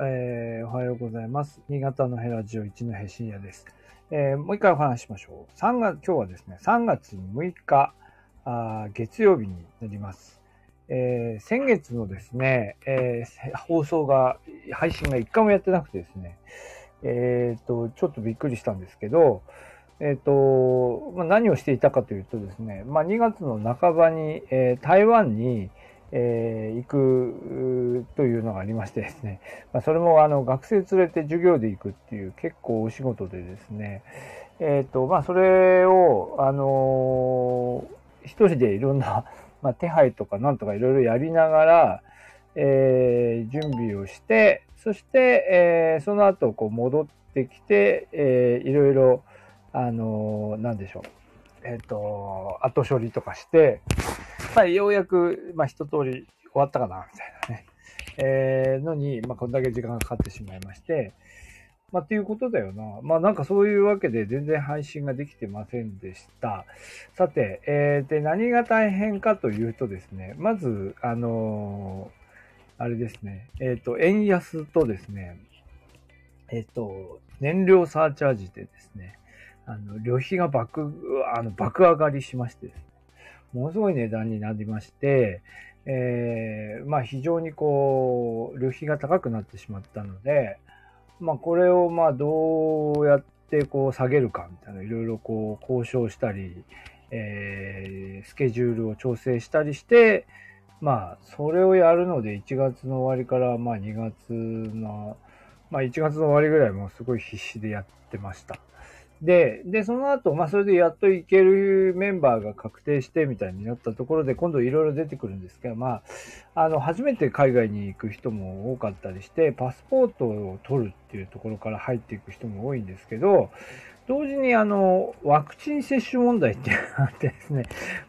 えー、おはようございます。新潟のヘラジオ一のへ深夜です。えー、もう一回お話ししましょう。3月、今日はですね、3月6日、あ月曜日になります。えー、先月のですね、え、放送が、配信が1回もやってなくてですね、えっ、と、ちょっとびっくりしたんですけど、えっ、と、まあ、何をしていたかというとですね、まあ、2月の半ばに、え、台湾に、えー、行くというのがありましてですね、まあ、それもあの学生連れて授業で行くっていう結構お仕事でですね、えっ、と、まあ、それを、あのー、一人でいろんな、まあ、手配とかなんとかいろいろやりながら、えー、準備をして、そして、えー、その後こう戻ってきて、えー、いろいろ、あのー、なんでしょう。えっ、と、後処理とかして、まあ、ようやく、まあ、一通り終わったかな、みたいなね。えー、のに、まあ、こんだけ時間がかかってしまいまして、まあ、っていうことだよな。まあ、なんかそういうわけで全然配信ができてませんでした。さて、えー、で、何が大変かというとですね、まず、あのーあれですね、えっ、と、円安とですね、えっ、と、燃料サーチャージでですね、あの、旅費が爆、あの、爆上がりしましてですね、ものすごい値段になりまして、えー、まあ非常にこう、旅費が高くなってしまったので、まあこれをまあどうやってこう下げるかみたいな、いろいろこう交渉したり、えー、スケジュールを調整したりして、まあそれをやるので1月の終わりからまあ2月の、まあ1月の終わりぐらいもすごい必死でやってました。で、で、その後、まあ、それでやっといけるメンバーが確定してみたいになったところで、今度いろいろ出てくるんですけど、まあ、あの、初めて海外に行く人も多かったりして、パスポートを取るっていうところから入っていく人も多いんですけど、同時にあの、ワクチン接種問題っていうのがあってですね、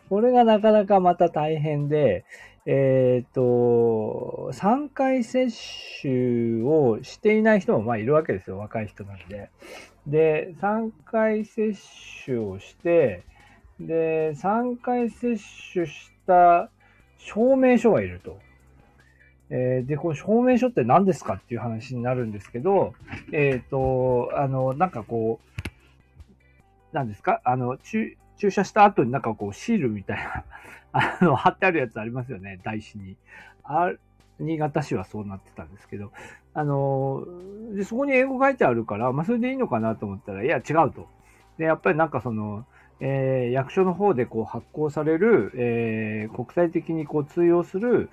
これがなかなかまた大変で、えっ、ー、と、3回接種をしていない人もまあいるわけですよ、若い人なんで。で、3回接種をして、で、3回接種した証明書がいると。えー、で、この証明書って何ですかっていう話になるんですけど、えっ、ー、と、あの、なんかこう、何ですか？あの、注注射した後になんかこうシールみたいな、あの、貼ってあるやつありますよね、台紙に。あ新潟市はそうなってたんですけど、あの、で、そこに英語書いてあるから、まあ、それでいいのかなと思ったら、いや、違うと。で、やっぱりなんかその、えー、役所の方でこう発行される、えー、国際的にこう通用する、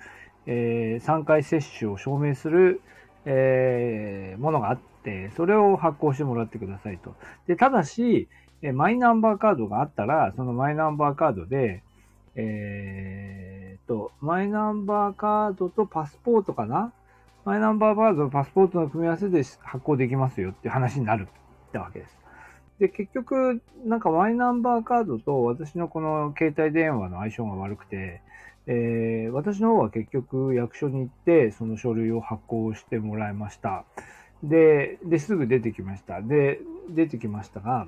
えー、3回接種を証明する、えー、ものがあって、それを発行してもらってくださいと。で、ただし、えマイナンバーカードがあったら、そのマイナンバーカードで、えー、と、マイナンバーカードとパスポートかなマイナンバーカードとパスポートの組み合わせで発行できますよっていう話になるってわけです。で、結局、なんかマイナンバーカードと私のこの携帯電話の相性が悪くて、えー、私の方は結局役所に行ってその書類を発行してもらいました。で、で、すぐ出てきました。で、出てきましたが、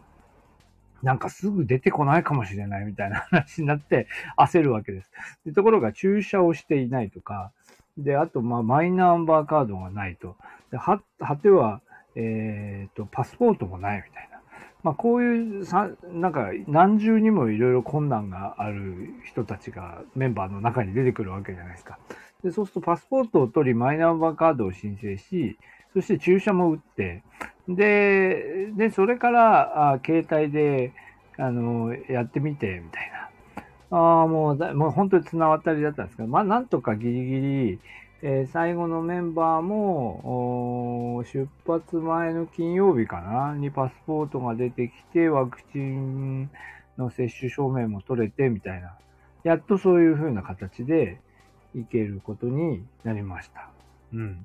なんかすぐ出てこないかもしれないみたいな話になって焦るわけです。でところが注射をしていないとか、で、あと、まあ、マイナンバーカードがないと。で、は、果ては、えっ、と、パスポートもないみたいな。まあ、こういうさ、なんか、何重にもいろいろ困難がある人たちがメンバーの中に出てくるわけじゃないですか。で、そうするとパスポートを取り、マイナンバーカードを申請し、そして注射も打って、で、で、それから、あ携帯で、あの、やってみて、みたいな。ああ、もうだ、もう本当に綱渡りだったんですけど、まあ、なんとかギリギリ、えー、最後のメンバーも、出発前の金曜日かな、にパスポートが出てきて、ワクチンの接種証明も取れて、みたいな。やっとそういう風な形で行けることになりました。うん。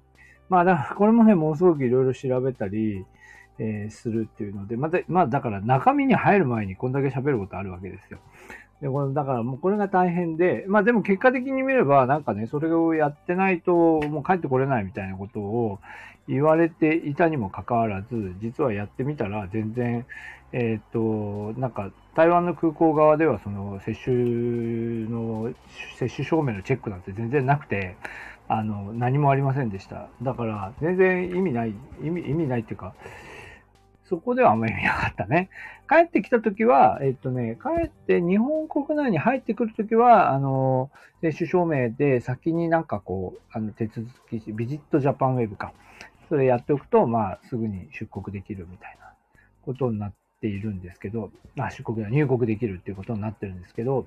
まあ、だから、これもね、ものすごくいろいろ調べたり、えー、するっていうので、また、まあ、だから中身に入る前にこんだけ喋ることあるわけですよ。で、これ、だからもうこれが大変で、まあでも結果的に見れば、なんかね、それをやってないともう帰ってこれないみたいなことを言われていたにもかかわらず、実はやってみたら全然、えっ、と、なんか台湾の空港側ではその接種の、接種証明のチェックなんて全然なくて、あの、何もありませんでした。だから、全然意味ない、意味、意味ないっていうか、そこではあんまり意味なかったね。帰ってきたときは、えっとね、帰って日本国内に入ってくるときは、あの、接種証明で先になんかこう、あの、手続きビジットジャパンウェブか。それやっておくと、まあ、すぐに出国できるみたいなことになっているんですけど、あ、出国だ、入国できるっていうことになってるんですけど、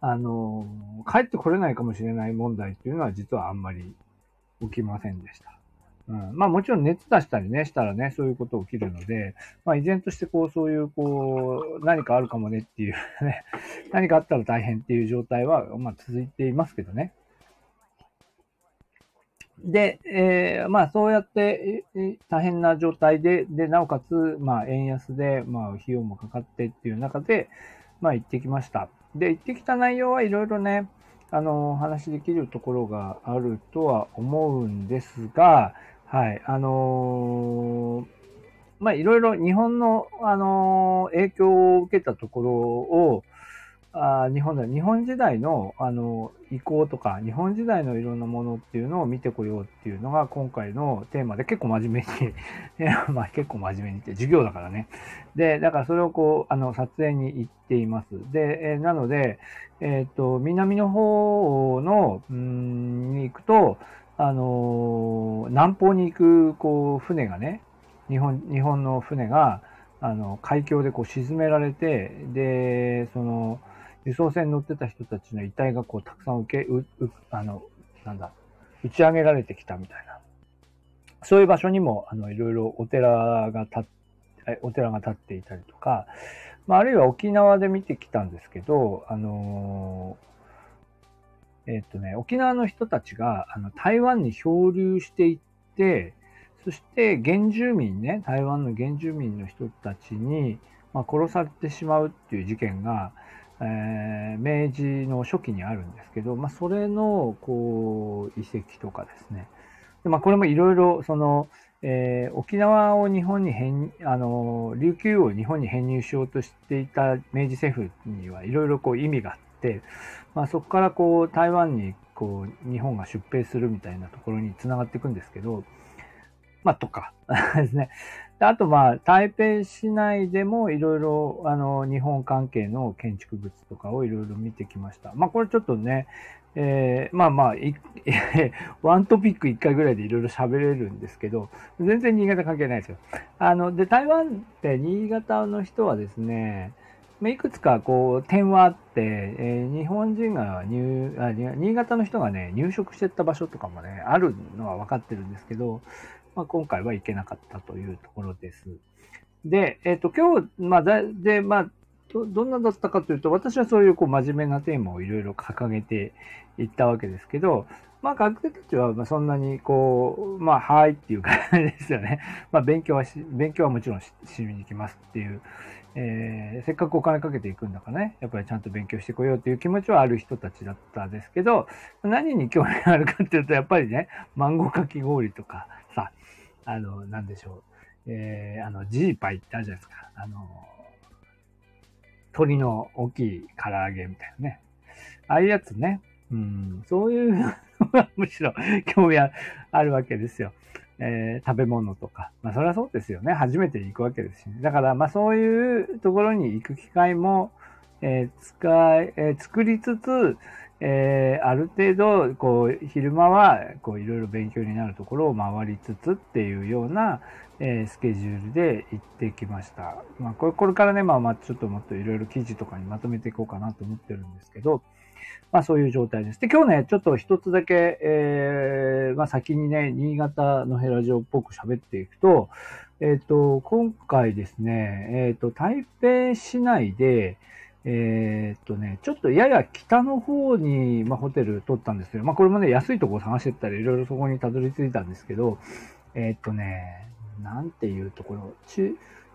あの、帰ってこれないかもしれない問題っていうのは実はあんまり起きませんでした。うん、まあもちろん熱出したりね、したらね、そういうこと起きるので、まあ依然としてこう、そういうこう、何かあるかもねっていう ね、何かあったら大変っていう状態は、まあ続いていますけどね。で、えー、まあそうやって、大変な状態で、で、なおかつ、まあ円安で、まあ費用もかかってっていう中で、まあ行ってきました。で、行ってきた内容はいろいろね、あの、お話できるところがあるとは思うんですが、はい、あのー、まあ、いろいろ日本の、あのー、影響を受けたところを、あ日本で日本時代のあの移行とか日本時代のいろんなものっていうのを見てこようっていうのが今回のテーマで結構真面目に まあ結構真面目にって授業だからね。でだからそれをこうあの撮影に行っています。で、えなのでえっ、と南の方のうんに行くとあの南方に行くこう船がね日本日本の船があの海峡でこう沈められてでその輸送船に乗ってた人たちの遺体がこうたくさん受け、う、う、あの、なんだ、打ち上げられてきたみたいな。そういう場所にも、あの、いろいろお寺が立って、お寺が立っていたりとか、まあ、あるいは沖縄で見てきたんですけど、あのー、えっ、とね、沖縄の人たちが、あの、台湾に漂流していって、そして原住民ね、台湾の原住民の人たちに、まあ、殺されてしまうっていう事件が、えー、明治の初期にあるんですけど、まあ、それのこう遺跡とかですね。でまあ、これもいろいろその、えー、沖縄を日本に編あの琉球を日本に編入しようとしていた明治政府にはいろいろこう意味があって、まあ、そこからこう台湾にこう日本が出兵するみたいなところにつながっていくんですけど、まあ、とか ですね。あと、まあ、台北市内でもいろいろ、あの、日本関係の建築物とかをいろいろ見てきました。まあ、これちょっとね、えー、まあまあ、ワントピック一回ぐらいでいろいろ喋れるんですけど、全然新潟関係ないですよ。あの、で、台湾って新潟の人はですね、まあいくつかこう点はあって、えー、日本人が入あ、新潟の人がね、入植してった場所とかもね、あるのは分かってるんですけど、まあ、今回は行けなかったというところです。で、えっ、ー、と、今日、まあ、で、まあ、ど、どんなだったかというと、私はそういうこう真面目なテーマをいろいろ掲げていったわけですけど、まあ学生たちはそんなにこう、まあはいっていう感じですよね。まあ勉強はし、勉強はもちろんししに行きますっていう、えー、せっかくお金かけていくんだからね、やっぱりちゃんと勉強してこようという気持ちはある人たちだったんですけど、何に興味があるかっていうと、やっぱりね、マンゴーかき氷とかさ、あの、なんでしょう、えー、あの、ジーパイってあるじゃないですか。あの、鳥の大きい唐揚げみたいなね。ああいうやつね。うん、そういうのがむしろ興味あるわけですよ。えー、食べ物とか。まあ、それはそうですよね。初めて行くわけですし、ね。だから、まあ、そういうところに行く機会も、えー、使い、えー、作りつつ、えー、ある程度、こう、昼間は、こう、いろいろ勉強になるところを回りつつっていうような、えー、スケジュールで行ってきました。まあ、これ、これからね、まあ、まあ、ちょっともっといろいろ記事とかにまとめていこうかなと思ってるんですけど、まあ、そういう状態です。で、今日ね、ちょっと一つだけ、えー、まあ、先にね、新潟のヘラジオっぽく喋っていくと、えっ、ー、と、今回ですね、えっ、ー、と、台北市内で、え、っとね、ちょっとやや北の方に、まあ、ホテル取ったんですけど、まあ、これもね、安いところ探してったらいろいろそこにたどり着いたんですけど、え、っとね、なんていうところ、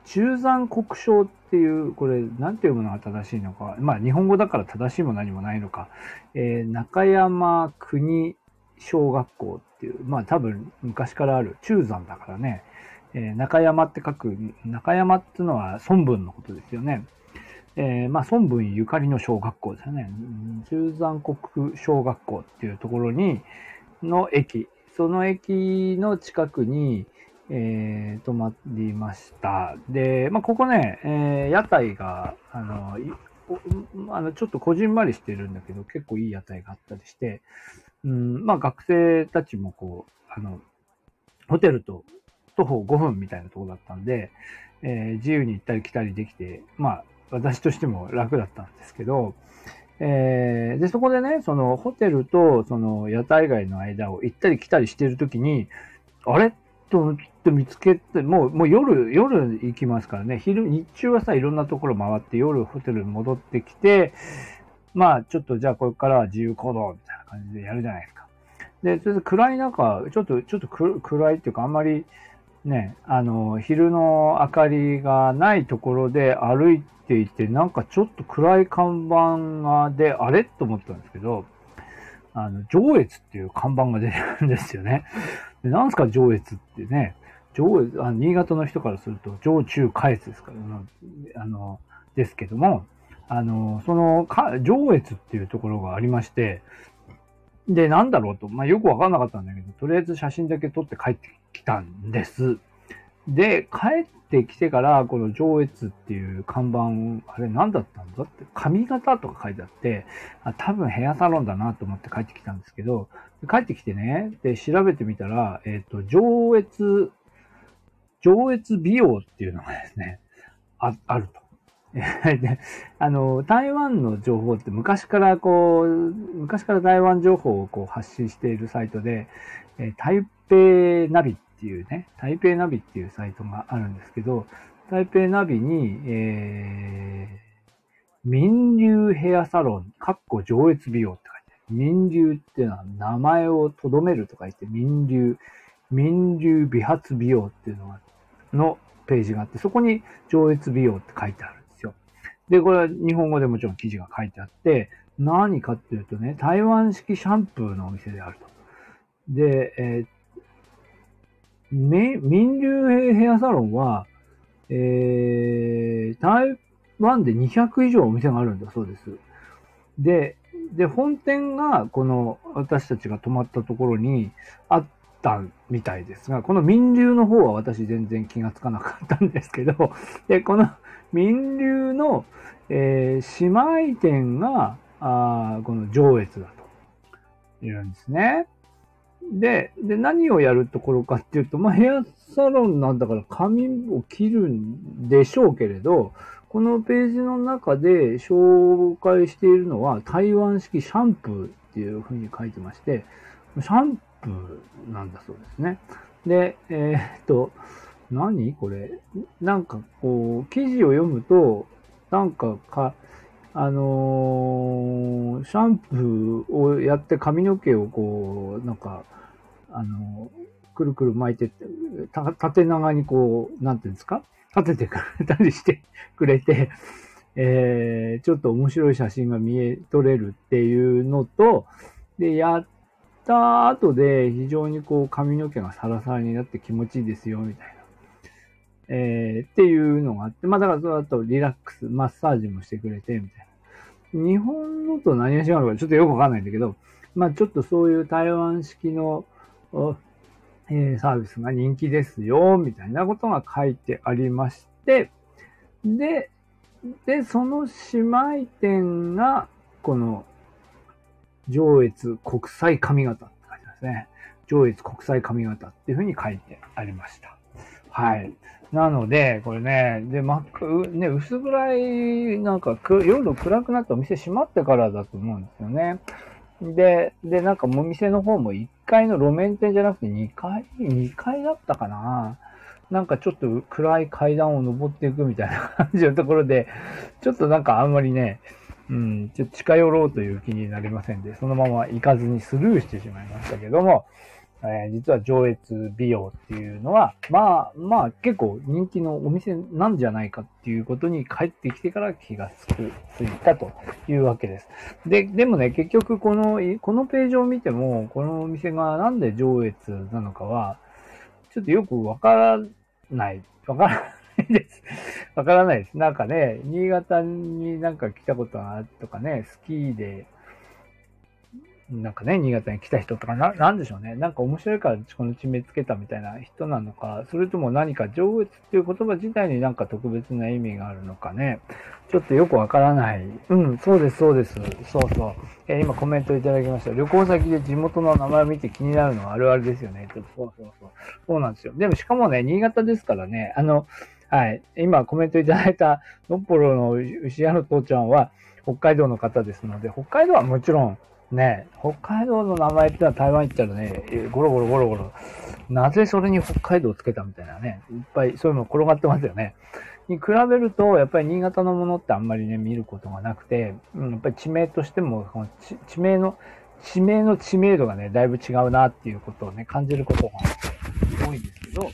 中、山国章っていう、これ、なんていうものが正しいのか、まあ、日本語だから正しいも何もないのか、えー、中山国小学校っていう、まあ、多分昔からある中山だからね、えー、中山って書く、中山っていうのは孫文のことですよね。えー、まあ、孫文ゆかりの小学校ですよね。中山国小学校っていうところに、の駅、その駅の近くに、えー、泊まりました。で、まあ、ここね、えー、屋台が、あの、あのちょっとこじんまりしてるんだけど、結構いい屋台があったりして、うん、まあ学生たちもこう、あの、ホテルと徒歩5分みたいなとこだったんで、えー、自由に行ったり来たりできて、まあ私としても楽だったんですけど、えー、で、そこでね、そのホテルとその屋台街の間を行ったり来たりしてるときに、あれ？と見つけて、もう、もう夜、夜行きますからね、昼、日中はさ、いろんなところ回って、夜ホテルに戻ってきて、まあ、ちょっとじゃあこれからは自由行動みたいな感じでやるじゃないですか。で、それで暗い中、ちょっと、ちょっと暗いっていうか、あんまり、ね、あの、昼の明かりがないところで歩いていて、なんかちょっと暗い看板がで、あれ？と思ったんですけど、あの、上越っていう看板が出るんですよね。で、なんすか上越ってね、上越、あ新潟の人からすると上中下越ですから、あの、ですけども、あの、その、か上越っていうところがありまして、で、なんだろうと、まあ、よくわかんなかったんだけど、とりあえず写真だけ撮って帰ってきたんです。で、帰ってきてから、この上越っていう看板、あれ何だったんだって、髪型とか書いてあって、あ多分ヘアサロンだなと思って帰ってきたんですけど、帰ってきてね、で、調べてみたら、えっ、ー、と、上越、上越美容っていうのがですね、あ、あると。で、あの、台湾の情報って昔からこう、昔から台湾情報をこう発信しているサイトで、え台北ナビっていうね、台北ナビっていうサイトがあるんですけど、台北ナビに、えー、民流ヘアサロン、かっこ上越美容って書いてある。民流っていうのは名前を留めると書いて、民流、民流美髪美容っていうのが、のページがあって、そこに上越美容って書いてあるん。ですよ。で、これは日本語でもちろん記事が書いてあって、何かっていうとね、台湾式シャンプーのお店であると。で、えー、民流ヘアサロンは、えー、台湾で200以上お店があるんだそうです。で、で、本店がこの私たちが泊まったところにあったみたいですが、この民流の方は私全然気がつかなかったんですけど、で、この民流の、えー、姉妹店が、あこの上越だというんですね。で、で、何をやるところかっていうと、まあ、ヘアサロンなんだから髪を切るんでしょうけれど、このページの中で紹介しているのは台湾式シャンプーっていうふうに書いてまして、シャンプーなんだそうですね。で、えー、っと、何これ？なんかこう、記事を読むと、なんかか、あのー、シャンプーをやって髪の毛をこう、なんか、あの、くるくる巻いて、縦長にこう、なんていうんですか？立ててくれたりして くれて、えー、ちょっと面白い写真が見え、撮れるっていうのと、で、やった後で非常にこう髪の毛がサラサラになって気持ちいいですよ、みたいな。えー、っていうのがあって、まあだからその後リラックス、マッサージもしてくれて、みたいな。日本のと何が違うのかちょっとよくわかんないんだけど、まあちょっとそういう台湾式の、え、サービスが人気ですよ、みたいなことが書いてありまして、で、で、その姉妹店が、この、上越国際髪型って書いてますね。上越国際髪型っていうふうに書いてありました。はい。なので、これね、で、真っ暗、ね、薄暗い、なんか夜暗くなってお店閉まってからだと思うんですよね。で、で、なんかお店の方も1階の路面店じゃなくて2階、2階だったかな？なんかちょっと暗い階段を登っていくみたいな感じのところで、ちょっとなんかあんまりね、うん、ちょっと近寄ろうという気になりませんで、そのまま行かずにスルーしてしまいましたけども、えー、実は上越美容っていうのは、まあ、まあ結構人気のお店なんじゃないかっていうことに帰ってきてから気がつく、ついたというわけです。で、でもね、結局この、このページを見ても、このお店がなんで上越なのかは、ちょっとよくわからない、わからないです。わからないです。なんかね、新潟になんか来たことがあるとかね、スキーで、なんかね、新潟に来た人とかな、なんでしょうね。なんか面白いからこの地名つけたみたいな人なのか、それとも何か上越っていう言葉自体になんか特別な意味があるのかね。ちょっとよくわからない。うん、そうです、そうです。そうそう。えー、今コメントいただきました。旅行先で地元の名前を見て気になるのはあるあるですよね。ちょっとそうそうそう。そうなんですよ。でもしかもね、新潟ですからね、あの、はい。今コメントいただいた、のっぽろの牛屋の父ちゃんは、北海道の方ですので、北海道はもちろん、ね、北海道の名前ってのは台湾行ったらね、ゴロゴロゴロゴロ、なぜそれに北海道をつけたみたいなね、いっぱいそういうの転がってますよね。に比べると、やっぱり新潟のものってあんまりね、見ることがなくて、うん、やっぱり地名としても、この地名の、地名の知名度がね、だいぶ違うなっていうことをね、感じることが多いんですけど、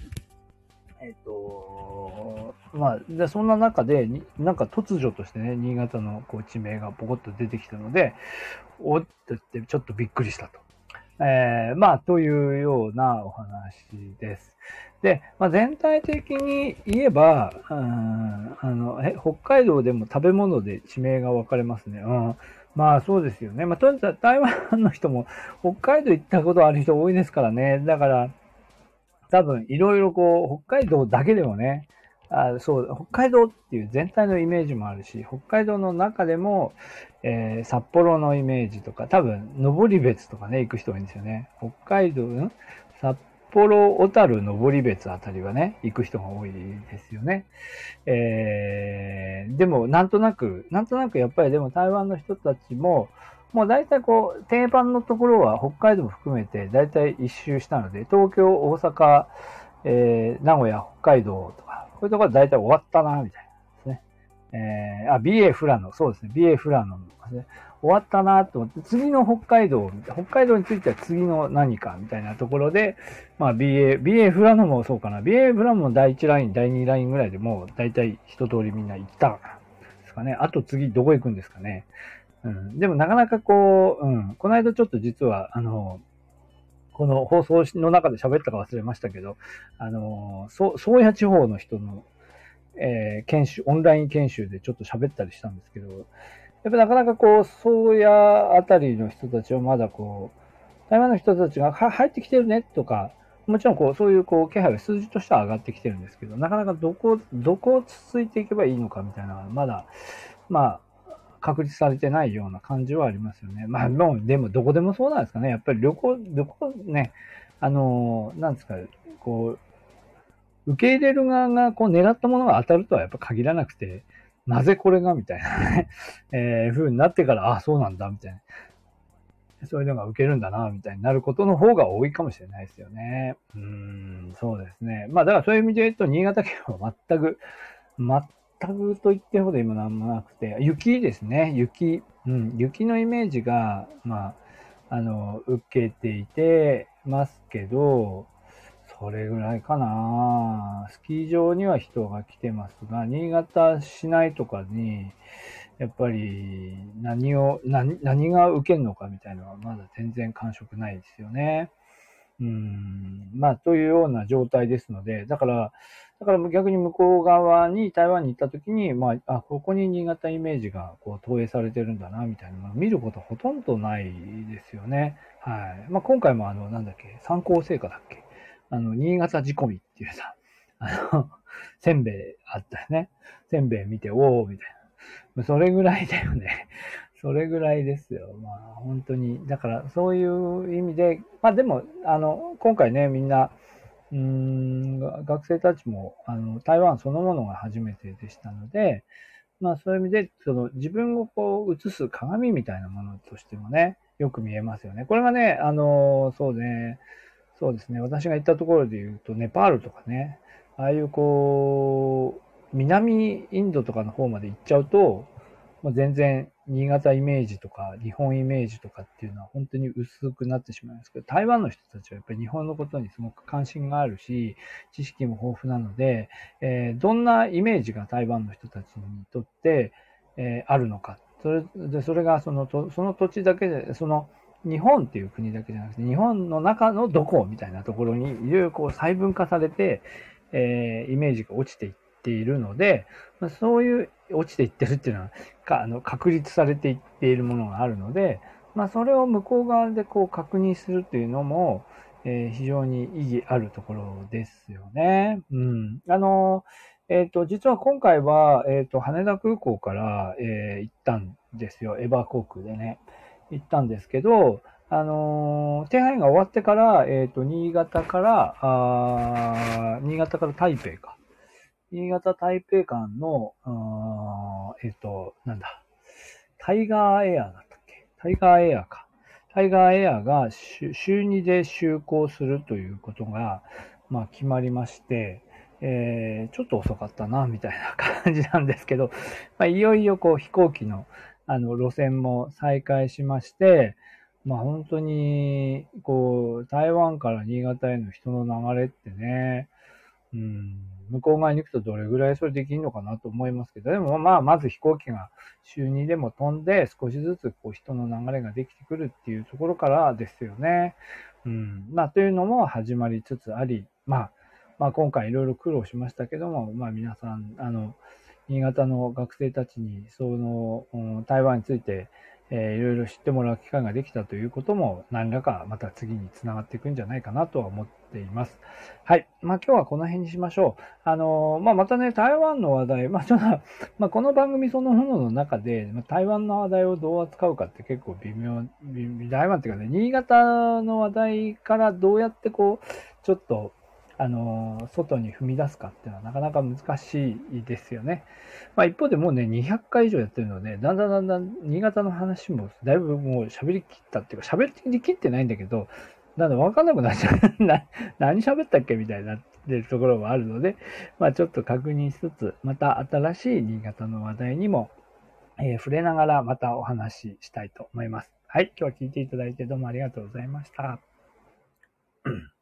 えっ、ー、と、まあ、でそんな中で、なんか突如としてね、新潟のこう地名がポコッと出てきたので、おっとってちょっとびっくりしたと。えー、まあ、というようなお話です。で、まあ、全体的に言えば、うん、あのえ北海道でも食べ物で地名が分かれますね。うん、まあそうですよね。まあとりあえず台湾の人も北海道行ったことある人多いですからね。だから、多分いろいろこう、北海道だけでもね、あそう、北海道っていう全体のイメージもあるし、北海道の中でも、えー、札幌のイメージとか、多分、登別とかね、行く人多いんですよね。北海道、ん札幌、小樽、登別あたりはね、行く人が多いですよね。えー、でも、なんとなく、なんとなくやっぱりでも台湾の人たちも、もう大体こう、定番のところは北海道も含めて大体一周したので、東京、大阪、えー、名古屋、北海道とか、こういうところは大体終わったな、みたいなですね。えー、あ、BA フラノ、そうですね、BA フラノですね。終わったなと思って、次の北海道、北海道については次の何かみたいなところで、まあ BA、BA フラノもそうかな。BA フラノも第1ライン、第2ラインぐらいでもう大体一通りみんな行ったかな。ですかね。あと次どこ行くんですかね。うん。でもなかなかこう、うん。この間ちょっと実は、あの、この放送の中で喋ったか忘れましたけど、あの、宗谷地方の人の、えー、研修、オンライン研修でちょっと喋ったりしたんですけど、やっぱなかなかこう、宗谷あたりの人たちはまだこう、台湾の人たちが入ってきてるねとか、もちろんこう、そういうこう、気配が数字としては上がってきてるんですけど、なかなかどこ、どこを続いていけばいいのかみたいな、まだ、まあ、確立されてないような感じはありますよね。まあ、もう、でも、どこでもそうなんですかね。やっぱり旅行、旅行ね、あの、なんですか、こう、受け入れる側がこう狙ったものが当たるとはやっぱ限らなくて、なぜこれがみたいなね、えー、風になってから、あ、そうなんだ、みたいな。そういうのが受けるんだな、みたいになることの方が多いかもしれないですよね。うん、そうですね。まあ、だからそういう意味で言うと、新潟県は全く、全くと言ってほど今なんもなくて、雪ですね、雪。うん、雪のイメージが、まあ、あの、受けていてますけど、それぐらいかな。スキー場には人が来てますが、新潟市内とかに、やっぱり何を、何何が受けるのかみたいなのはまだ全然感触ないですよね。うん。まあ、というような状態ですので、だから、だから逆に向こう側に台湾に行った時に、まあ、あ、ここに新潟イメージがこう投影されてるんだな、みたいなのを見ることほとんどないですよね。はい。まあ、今回もあの、なんだっけ、参考成果だっけ？あの、新潟仕込みっていうさ、あの、せんべいあったよね。せんべい見て、おー、みたいな。それぐらいだよね。それぐらいですよ。まあ、本当に。だから、そういう意味で、まあでも、あの、今回ね、みんな、うん、学生たちも、あの、台湾そのものが初めてでしたので、まあそういう意味で、その自分をこう映す鏡みたいなものとしてもね、よく見えますよね。これがね、あの、そうね、そうですね。私が行ったところで言うと、ネパールとかね、ああいうこう、南インドとかの方まで行っちゃうと、もう全然新潟イメージとか日本イメージとかっていうのは本当に薄くなってしまいますけど、台湾の人たちはやっぱり日本のことにすごく関心があるし、知識も豊富なので、えー、どんなイメージが台湾の人たちにとって、えー、あるのか。それでそれがそのとその土地だけで、その日本っていう国だけじゃなくて、日本の中のどこみたいなところにいろいろこう細分化されて、えー、イメージが落ちていっっているので、まあ、そういう落ちていってるっていうのはかあの確立されていっているものがあるので、まあ、それを向こう側でこう確認するっていうのも、えー、非常に意義あるところですよね。うん。あの、えっ、と、実は今回は、えっ、ー、と、羽田空港から、えー、行ったんですよ。エバー航空でね。行ったんですけど、あのー、手配が終わってから、えっ、と、新潟から、あ新潟から台北か。新潟台北間の、えっ、と、なんだ。タイガーエアだったっけ？タイガーエアか。タイガーエアが週2で就航するということが、まあ、決まりまして、えー、ちょっと遅かったな、みたいな感じなんですけど、まあ、いよいよこう飛行機のあの路線も再開しまして、まあ本当に、こう、台湾から新潟への人の流れってね、うん、向こう側に行くとどれぐらいそれできるのかなと思いますけど、でもまあ、まず飛行機が週2でも飛んで、少しずつこう人の流れができてくるっていうところからですよね。うん。まあ、というのも始まりつつあり、まあ、まあ、今回いろいろ苦労しましたけども、まあ、皆さん、あの、新潟の学生たちに、その、台湾について、えー、いろいろ知ってもらう機会ができたということも、何らかまた次につながっていくんじゃないかなとは思っています。はい。まあ今日はこの辺にしましょう。あのー、まあまたね、台湾の話題、まあちょっと、まあこの番組そのものの中で、ま、台湾の話題をどう扱うかって結構微妙、台湾っていうかね、新潟の話題からどうやってこう、ちょっと、あの、外に踏み出すかっていうのはなかなか難しいですよね。まあ一方でもうね、200回以上やってるので、だんだんだんだん新潟の話もだいぶもう喋りきったっていうか、喋りきってないんだけど、だんだわかんなくなっちゃう。な何喋ったっけみたいになってるところもあるので、まあちょっと確認しつつ、また新しい新潟の話題にも、えー、触れながらまたお話ししたいと思います。はい、今日は聞いていただいてどうもありがとうございました。